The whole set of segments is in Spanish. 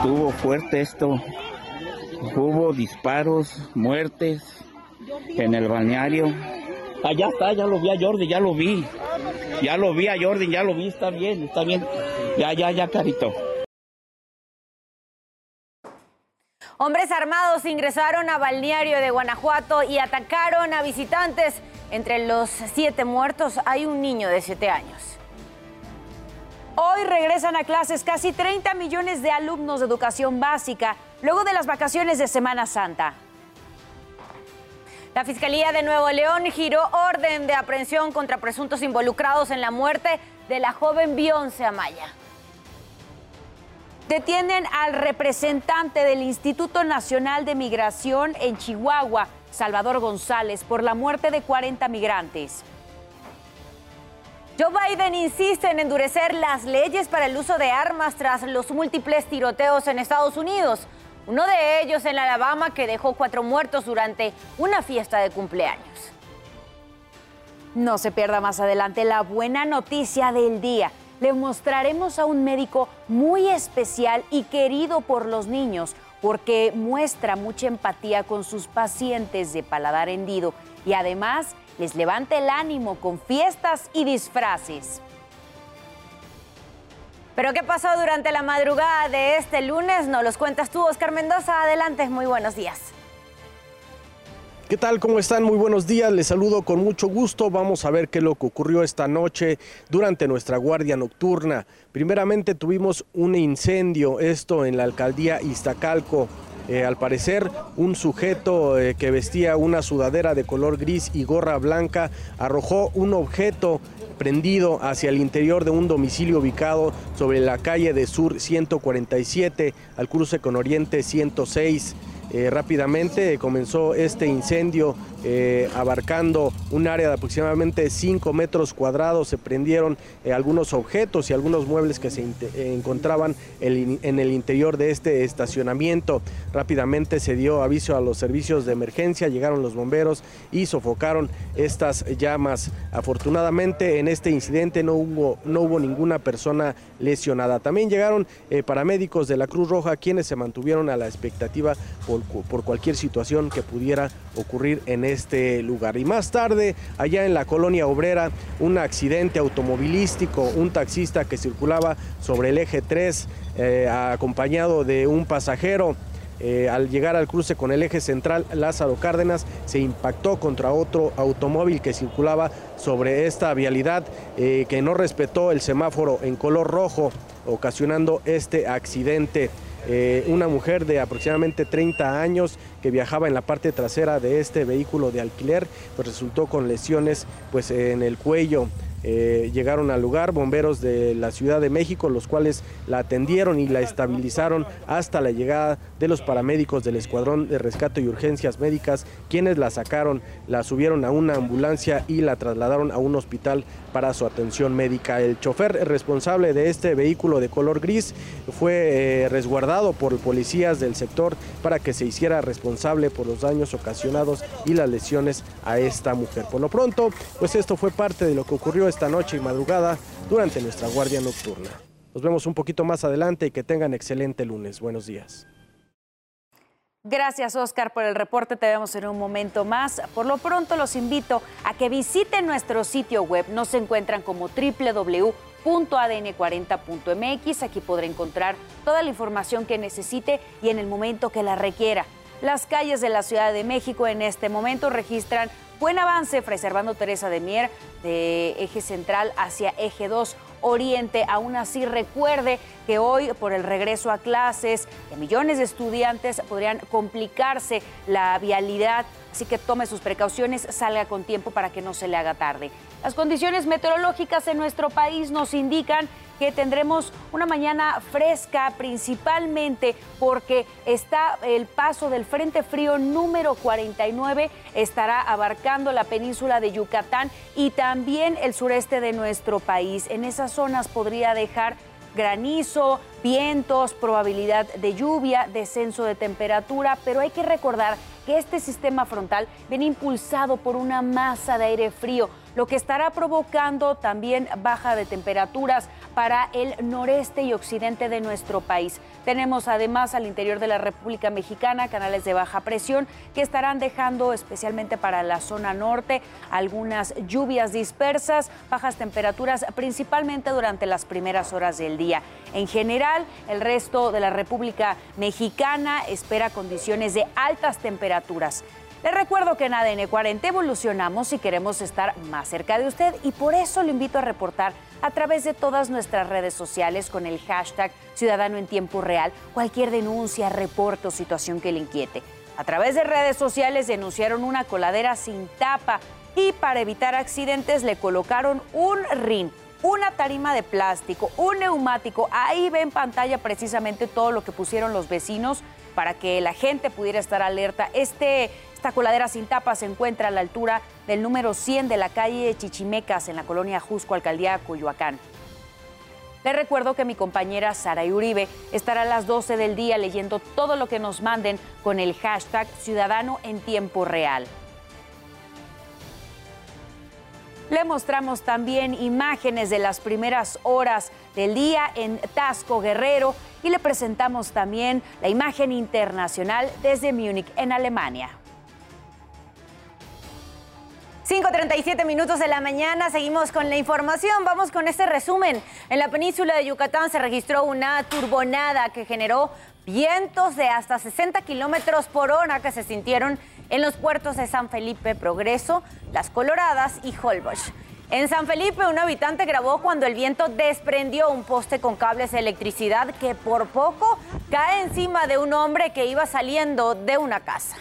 estuvo fuerte esto. Hubo disparos, muertes en el balneario. Allá está, ya lo vi a Jordi, ya lo vi. Ya lo vi a Jordi, ya lo vi, está bien, está bien. Ya, ya, ya, carito. Hombres armados ingresaron a balneario de Guanajuato y atacaron a visitantes. Entre los siete muertos hay un niño de siete años. Hoy regresan a clases casi 30 millones de alumnos de educación básica luego de las vacaciones de Semana Santa. La Fiscalía de Nuevo León giró orden de aprehensión contra presuntos involucrados en la muerte de la joven Beyoncé Amaya. Detienen al representante del Instituto Nacional de Migración en Chihuahua, Salvador González, por la muerte de 40 migrantes. Joe Biden insiste en endurecer las leyes para el uso de armas tras los múltiples tiroteos en Estados Unidos. Uno de ellos en Alabama que dejó cuatro muertos durante una fiesta de cumpleaños. No se pierda más adelante la buena noticia del día. Le mostraremos a un médico muy especial y querido por los niños porque muestra mucha empatía con sus pacientes de paladar hendido y además les levanta el ánimo con fiestas y disfraces. Pero ¿qué pasó durante la madrugada de este lunes? Nos los cuentas tú, Oscar Mendoza. Adelante, muy buenos días. ¿Qué tal? ¿Cómo están? Muy buenos días. Les saludo con mucho gusto. Vamos a ver qué es lo que ocurrió esta noche durante nuestra guardia nocturna. Primeramente tuvimos un incendio, esto en la alcaldía Iztacalco. Eh, al parecer, un sujeto eh, que vestía una sudadera de color gris y gorra blanca arrojó un objeto prendido hacia el interior de un domicilio ubicado sobre la calle de Sur 147 al cruce con Oriente 106. Eh, rápidamente comenzó este incendio eh, abarcando un área de aproximadamente 5 metros cuadrados. Se prendieron eh, algunos objetos y algunos muebles que se encontraban en el interior de este estacionamiento. Rápidamente se dio aviso a los servicios de emergencia, llegaron los bomberos y sofocaron estas llamas. Afortunadamente en este incidente no hubo, no hubo ninguna persona lesionada. También llegaron paramédicos de la Cruz Roja quienes se mantuvieron a la expectativa por por, cualquier situación que pudiera ocurrir en este lugar. Y más tarde, allá en la colonia obrera, un accidente automovilístico, un taxista que circulaba sobre el eje 3 eh, acompañado de un pasajero. Eh, al llegar al cruce con el eje central Lázaro Cárdenas, se impactó contra otro automóvil que circulaba sobre esta vialidad eh, que no respetó el semáforo en color rojo, ocasionando este accidente. Eh, una mujer de aproximadamente 30 años que viajaba en la parte trasera de este vehículo de alquiler, pues resultó con lesiones pues, en el cuello. Eh, llegaron al lugar bomberos de la Ciudad de México, los cuales la atendieron y la estabilizaron hasta la llegada de los paramédicos del Escuadrón de Rescate y Urgencias Médicas, quienes la sacaron, la subieron a una ambulancia y la trasladaron a un hospital para su atención médica. El chofer responsable de este vehículo de color gris fue eh, resguardado por policías del sector para que se hiciera responsable por los daños ocasionados y las lesiones a esta mujer. Por lo pronto, pues esto fue parte de lo que ocurrió esta noche y madrugada durante nuestra guardia nocturna. Nos vemos un poquito más adelante y que tengan excelente lunes. Buenos días. Gracias, Oscar, por el reporte. Te vemos en un momento más. Por lo pronto, los invito a que visiten nuestro sitio web. Nos encuentran como www.adn40.mx. Aquí podrá encontrar toda la información que necesite y en el momento que la requiera. Las calles de la Ciudad de México en este momento registran buen avance, preservando Teresa de Mier de eje central hacia eje 2 oriente. Aún así, recuerde que hoy, por el regreso a clases de millones de estudiantes, podrían complicarse la vialidad. Así que tome sus precauciones, salga con tiempo para que no se le haga tarde. Las condiciones meteorológicas en nuestro país nos indican que tendremos una mañana fresca, principalmente porque está el paso del Frente Frío número 49, estará abarcando la península de Yucatán y también el sureste de nuestro país. En esas zonas podría dejar granizo, vientos, probabilidad de lluvia, descenso de temperatura, pero hay que recordar que este sistema frontal viene impulsado por una masa de aire frío lo que estará provocando también baja de temperaturas para el noreste y occidente de nuestro país. Tenemos además al interior de la República Mexicana canales de baja presión que estarán dejando especialmente para la zona norte algunas lluvias dispersas, bajas temperaturas principalmente durante las primeras horas del día. En general, el resto de la República Mexicana espera condiciones de altas temperaturas. Les recuerdo que en ADN 40 evolucionamos y queremos estar más cerca de usted y por eso lo invito a reportar a través de todas nuestras redes sociales con el hashtag Ciudadano en Tiempo Real cualquier denuncia, reporte o situación que le inquiete. A través de redes sociales denunciaron una coladera sin tapa y para evitar accidentes le colocaron un rin, una tarima de plástico, un neumático. Ahí ve en pantalla precisamente todo lo que pusieron los vecinos para que la gente pudiera estar alerta. Este esta coladera sin tapa se encuentra a la altura del número 100 de la calle Chichimecas en la colonia Jusco, alcaldía Coyoacán. Les recuerdo que mi compañera Sara Uribe estará a las 12 del día leyendo todo lo que nos manden con el hashtag Ciudadano en Tiempo Real. Le mostramos también imágenes de las primeras horas del día en Tasco Guerrero y le presentamos también la imagen internacional desde Múnich, en Alemania. 5.37 minutos de la mañana, seguimos con la información, vamos con este resumen. En la península de Yucatán se registró una turbonada que generó vientos de hasta 60 kilómetros por hora que se sintieron en los puertos de San Felipe, Progreso, Las Coloradas y Holbox. En San Felipe, un habitante grabó cuando el viento desprendió un poste con cables de electricidad que por poco cae encima de un hombre que iba saliendo de una casa.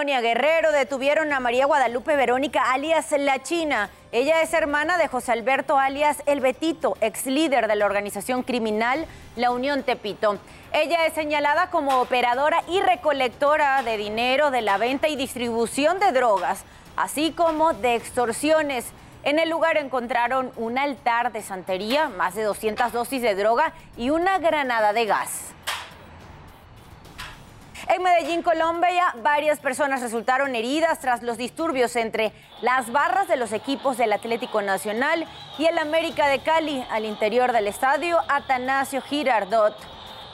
Colonia Guerrero detuvieron a María Guadalupe Verónica, alias La China. Ella es hermana de José Alberto, alias El Betito, ex líder de la organización criminal La Unión Tepito. Ella es señalada como operadora y recolectora de dinero de la venta y distribución de drogas, así como de extorsiones. En el lugar encontraron un altar de santería, más de 200 dosis de droga y una granada de gas. En Medellín, Colombia, varias personas resultaron heridas tras los disturbios entre las barras de los equipos del Atlético Nacional y el América de Cali al interior del estadio Atanasio Girardot.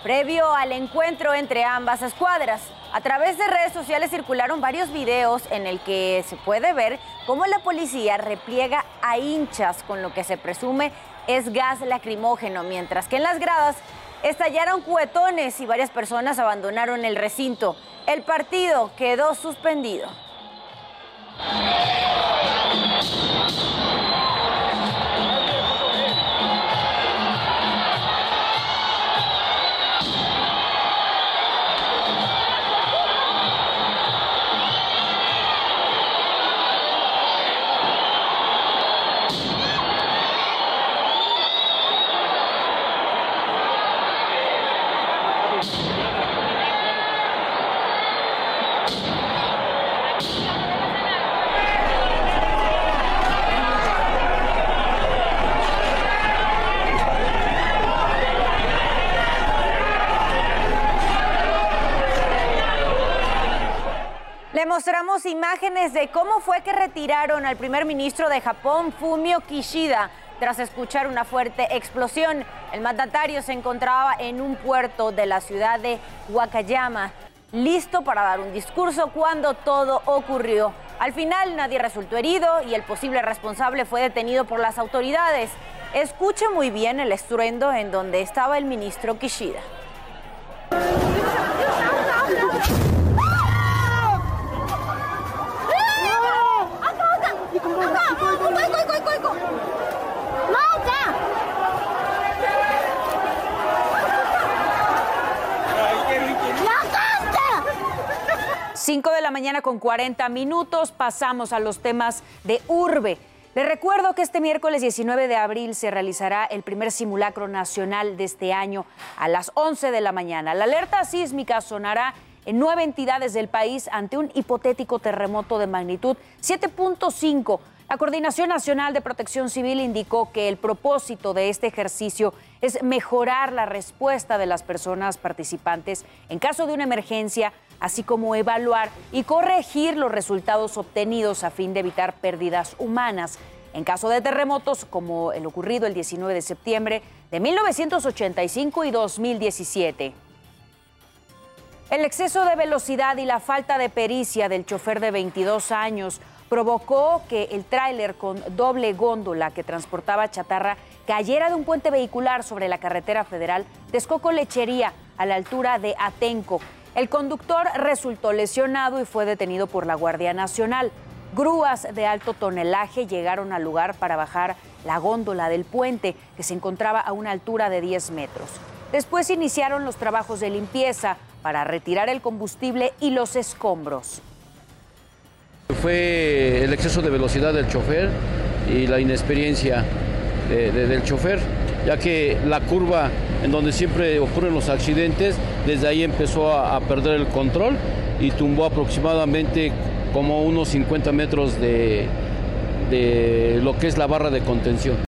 Previo al encuentro entre ambas escuadras, a través de redes sociales circularon varios videos en el que se puede ver cómo la policía repliega a hinchas con lo que se presume es gas lacrimógeno, mientras que en las gradas Estallaron cuetones y varias personas abandonaron el recinto. El partido quedó suspendido. Imágenes de cómo fue que retiraron al primer ministro de Japón, Fumio Kishida, tras escuchar una fuerte explosión. El mandatario se encontraba en un puerto de la ciudad de Wakayama, listo para dar un discurso cuando todo ocurrió. Al final nadie resultó herido y el posible responsable fue detenido por las autoridades. Escuche muy bien el estruendo en donde estaba el ministro Kishida. Cinco de la mañana con 40 minutos, pasamos a los temas de urbe. Les recuerdo que este miércoles 19 de abril se realizará el primer simulacro nacional de este año a las 11 de la mañana. La alerta sísmica sonará en nueve entidades del país ante un hipotético terremoto de magnitud 7.5. La Coordinación Nacional de Protección Civil indicó que el propósito de este ejercicio es mejorar la respuesta de las personas participantes en caso de una emergencia, así como evaluar y corregir los resultados obtenidos a fin de evitar pérdidas humanas en caso de terremotos como el ocurrido el 19 de septiembre de 1985 y 2017. El exceso de velocidad y la falta de pericia del chofer de 22 años provocó que el tráiler con doble góndola que transportaba chatarra cayera de un puente vehicular sobre la carretera federal Texcoco Lechería a la altura de Atenco. El conductor resultó lesionado y fue detenido por la Guardia Nacional. Grúas de alto tonelaje llegaron al lugar para bajar la góndola del puente, que se encontraba a una altura de 10 metros. Después iniciaron los trabajos de limpieza para retirar el combustible y los escombros. Fue el exceso de velocidad del chofer y la inexperiencia del chofer, ya que la curva en donde siempre ocurren los accidentes, desde ahí empezó a, a perder el control y tumbó aproximadamente como unos 50 metros de, de lo que es la barra de contención.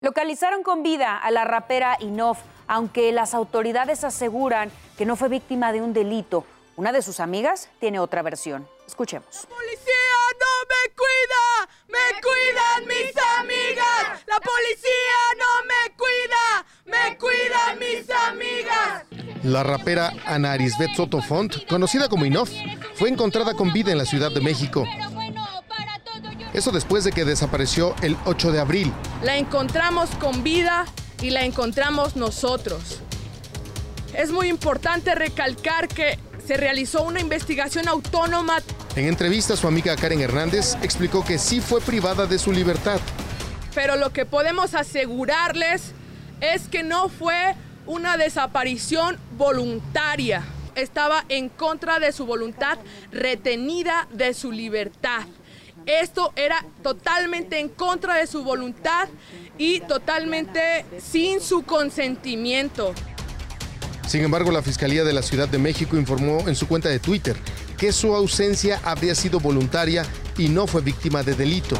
Localizaron con vida a la rapera Inof, aunque las autoridades aseguran que no fue víctima de un delito. Una de sus amigas tiene otra versión. Escuchemos. ¡La policía no me cuida! ¡Me cuidan mis amigas! ¡La policía no! ¡Me cuidan mis amigas! La rapera Ana Arisbet Soto Font, conocida como Inof, fue encontrada con vida en la Ciudad de México. Eso después de que desapareció el 8 de abril. La encontramos con vida y la encontramos nosotros. Es muy importante recalcar que se realizó una investigación autónoma. En entrevista, su amiga Karen Hernández explicó que sí fue privada de su libertad. Pero lo que podemos asegurarles es que no fue una desaparición voluntaria. Estaba en contra de su voluntad, retenida de su libertad. Esto era totalmente en contra de su voluntad y totalmente sin su consentimiento. Sin embargo, la Fiscalía de la Ciudad de México informó en su cuenta de Twitter que su ausencia habría sido voluntaria y no fue víctima de delito.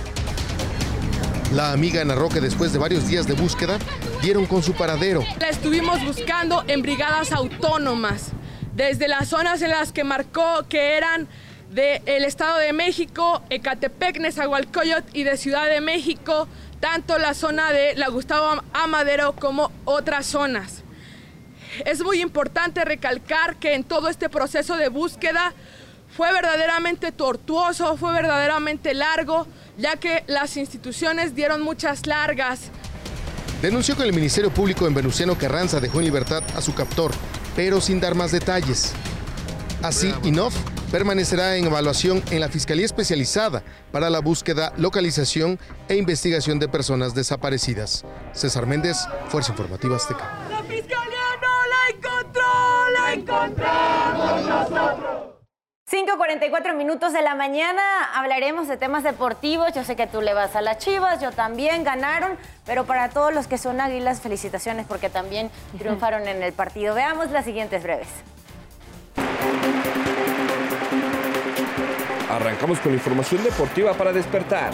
La amiga narró que después de varios días de búsqueda, dieron con su paradero. La estuvimos buscando en brigadas autónomas, desde las zonas en las que marcó que eran del Estado de México, Ecatepec, Nezahualcóyotl y de Ciudad de México, tanto la zona de la Gustavo Amadero como otras zonas. Es muy importante recalcar que en todo este proceso de búsqueda fue verdaderamente tortuoso, fue verdaderamente largo, ya que las instituciones dieron muchas largas. Denunció que el Ministerio Público en Venustiano Carranza dejó en libertad a su captor, pero sin dar más detalles. Así, INOF permanecerá en evaluación en la Fiscalía Especializada para la búsqueda, localización e investigación de personas desaparecidas. César Méndez, Fuerza Informativa Azteca. 5.44 minutos de la mañana, hablaremos de temas deportivos. Yo sé que tú le vas a las Chivas, yo también ganaron, pero para todos los que son águilas, felicitaciones porque también triunfaron en el partido. Veamos las siguientes breves. Arrancamos con la información deportiva para despertar.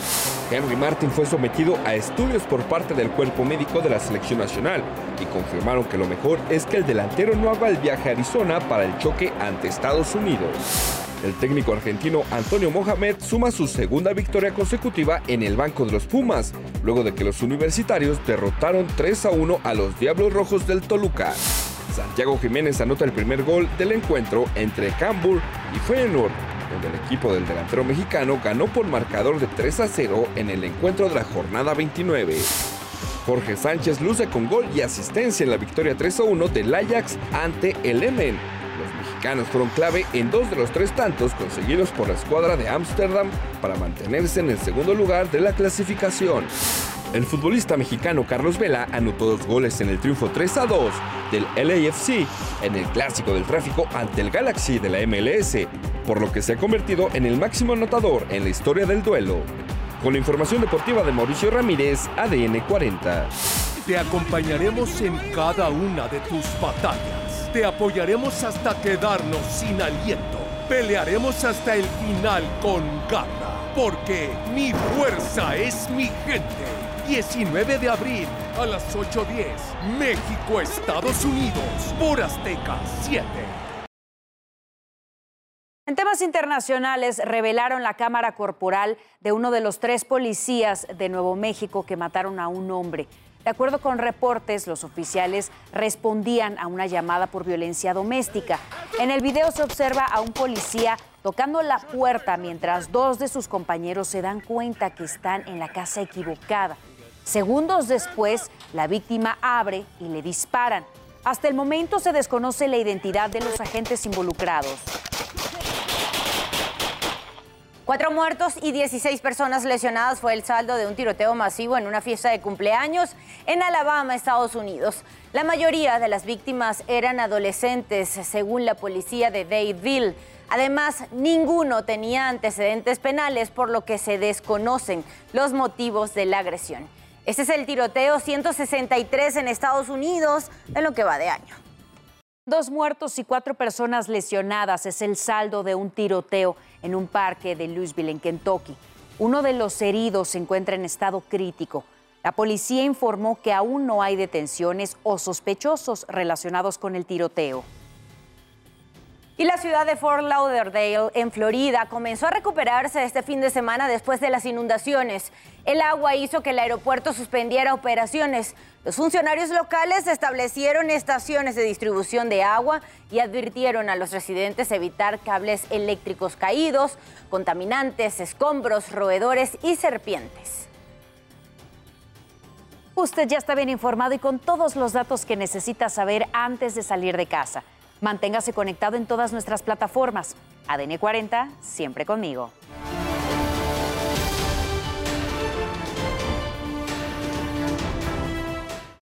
Henry Martin fue sometido a estudios por parte del cuerpo médico de la selección nacional y confirmaron que lo mejor es que el delantero no haga el viaje a Arizona para el choque ante Estados Unidos. El técnico argentino Antonio Mohamed suma su segunda victoria consecutiva en el banco de los Pumas, luego de que los universitarios derrotaron 3 a 1 a los Diablos Rojos del Toluca. Santiago Jiménez anota el primer gol del encuentro entre Cambur y Feyenoord, donde el equipo del delantero mexicano ganó por marcador de 3 a 0 en el encuentro de la jornada 29. Jorge Sánchez luce con gol y asistencia en la victoria 3 a 1 del Ajax ante el Emen. Mexicanos fueron clave en dos de los tres tantos conseguidos por la escuadra de Ámsterdam para mantenerse en el segundo lugar de la clasificación. El futbolista mexicano Carlos Vela anotó dos goles en el triunfo 3 a 2 del LAFC en el clásico del tráfico ante el Galaxy de la MLS, por lo que se ha convertido en el máximo anotador en la historia del duelo. Con la información deportiva de Mauricio Ramírez, ADN 40. Te acompañaremos en cada una de tus batallas. Te apoyaremos hasta quedarnos sin aliento. Pelearemos hasta el final con garra, porque mi fuerza es mi gente. 19 de abril a las 8.10, México, Estados Unidos, por Azteca 7. En temas internacionales, revelaron la cámara corporal de uno de los tres policías de Nuevo México que mataron a un hombre. De acuerdo con reportes, los oficiales respondían a una llamada por violencia doméstica. En el video se observa a un policía tocando la puerta mientras dos de sus compañeros se dan cuenta que están en la casa equivocada. Segundos después, la víctima abre y le disparan. Hasta el momento se desconoce la identidad de los agentes involucrados. Cuatro muertos y 16 personas lesionadas fue el saldo de un tiroteo masivo en una fiesta de cumpleaños en Alabama, Estados Unidos. La mayoría de las víctimas eran adolescentes, según la policía de Dadeville. Además, ninguno tenía antecedentes penales, por lo que se desconocen los motivos de la agresión. Este es el tiroteo 163 en Estados Unidos en lo que va de año. Dos muertos y cuatro personas lesionadas es el saldo de un tiroteo en un parque de Louisville, en Kentucky. Uno de los heridos se encuentra en estado crítico. La policía informó que aún no hay detenciones o sospechosos relacionados con el tiroteo. Y la ciudad de Fort Lauderdale, en Florida, comenzó a recuperarse este fin de semana después de las inundaciones. El agua hizo que el aeropuerto suspendiera operaciones. Los funcionarios locales establecieron estaciones de distribución de agua y advirtieron a los residentes evitar cables eléctricos caídos, contaminantes, escombros, roedores y serpientes. Usted ya está bien informado y con todos los datos que necesita saber antes de salir de casa. Manténgase conectado en todas nuestras plataformas. ADN 40, siempre conmigo.